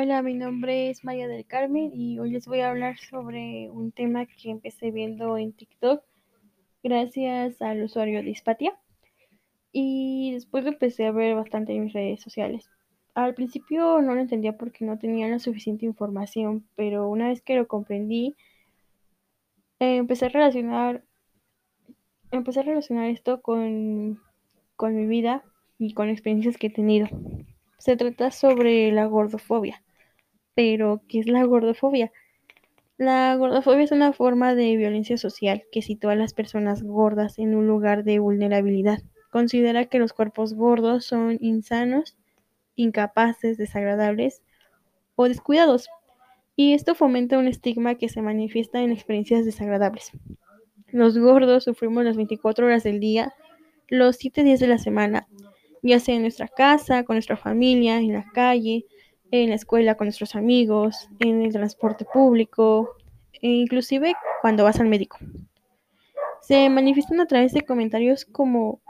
Hola, mi nombre es María del Carmen y hoy les voy a hablar sobre un tema que empecé viendo en TikTok gracias al usuario Dispatia y después lo empecé a ver bastante en mis redes sociales. Al principio no lo entendía porque no tenía la suficiente información, pero una vez que lo comprendí, eh, empecé a relacionar empecé a relacionar esto con, con mi vida y con experiencias que he tenido. Se trata sobre la gordofobia. Pero, ¿qué es la gordofobia? La gordofobia es una forma de violencia social que sitúa a las personas gordas en un lugar de vulnerabilidad. Considera que los cuerpos gordos son insanos, incapaces, desagradables o descuidados. Y esto fomenta un estigma que se manifiesta en experiencias desagradables. Los gordos sufrimos las 24 horas del día, los 7 días de la semana, ya sea en nuestra casa, con nuestra familia, en la calle, en la escuela con nuestros amigos, en el transporte público, e inclusive cuando vas al médico. Se manifiestan a través de comentarios como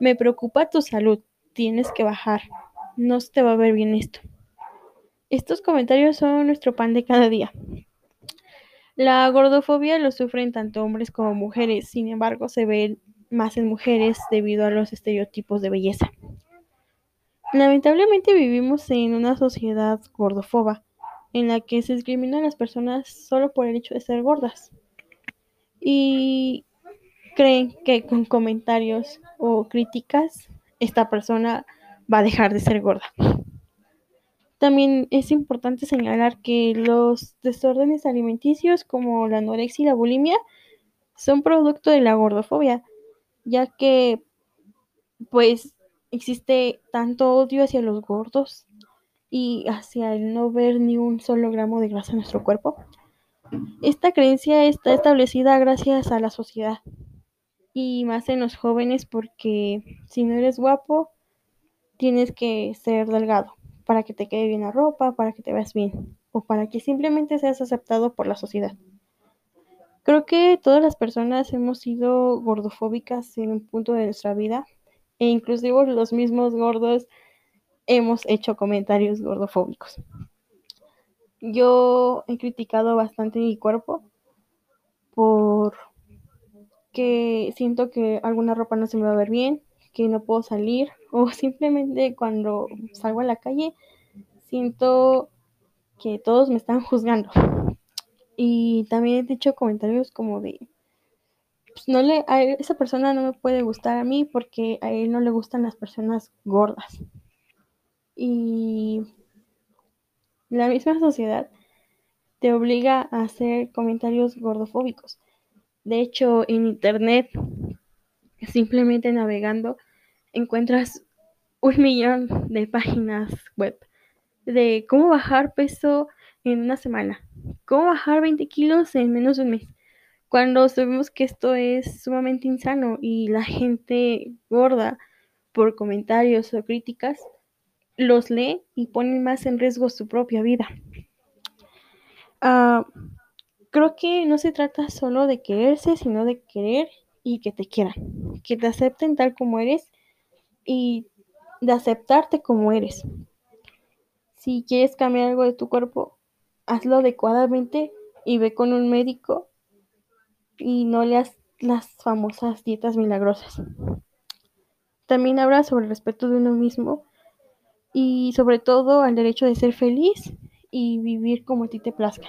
me preocupa tu salud, tienes que bajar, no se te va a ver bien esto. Estos comentarios son nuestro pan de cada día. La gordofobia lo sufren tanto hombres como mujeres, sin embargo se ve más en mujeres debido a los estereotipos de belleza. Lamentablemente vivimos en una sociedad gordofoba, en la que se discrimina a las personas solo por el hecho de ser gordas. Y creen que con comentarios o críticas esta persona va a dejar de ser gorda. También es importante señalar que los desórdenes alimenticios como la anorexia y la bulimia son producto de la gordofobia, ya que pues existe tanto odio hacia los gordos y hacia el no ver ni un solo gramo de grasa en nuestro cuerpo. Esta creencia está establecida gracias a la sociedad y más en los jóvenes porque si no eres guapo tienes que ser delgado para que te quede bien la ropa, para que te veas bien o para que simplemente seas aceptado por la sociedad. Creo que todas las personas hemos sido gordofóbicas en un punto de nuestra vida e inclusive los mismos gordos hemos hecho comentarios gordofóbicos. Yo he criticado bastante mi cuerpo por que siento que alguna ropa no se me va a ver bien, que no puedo salir o simplemente cuando salgo a la calle siento que todos me están juzgando. Y también he dicho comentarios como de pues no le, a esa persona no me puede gustar a mí porque a él no le gustan las personas gordas. Y la misma sociedad te obliga a hacer comentarios gordofóbicos. De hecho, en internet, simplemente navegando, encuentras un millón de páginas web de cómo bajar peso en una semana, cómo bajar 20 kilos en menos de un mes cuando sabemos que esto es sumamente insano y la gente gorda por comentarios o críticas los lee y ponen más en riesgo su propia vida. Uh, creo que no se trata solo de quererse, sino de querer y que te quieran, que te acepten tal como eres y de aceptarte como eres. Si quieres cambiar algo de tu cuerpo, hazlo adecuadamente y ve con un médico y no leas las famosas dietas milagrosas. También habla sobre el respeto de uno mismo y sobre todo al derecho de ser feliz y vivir como a ti te plazca.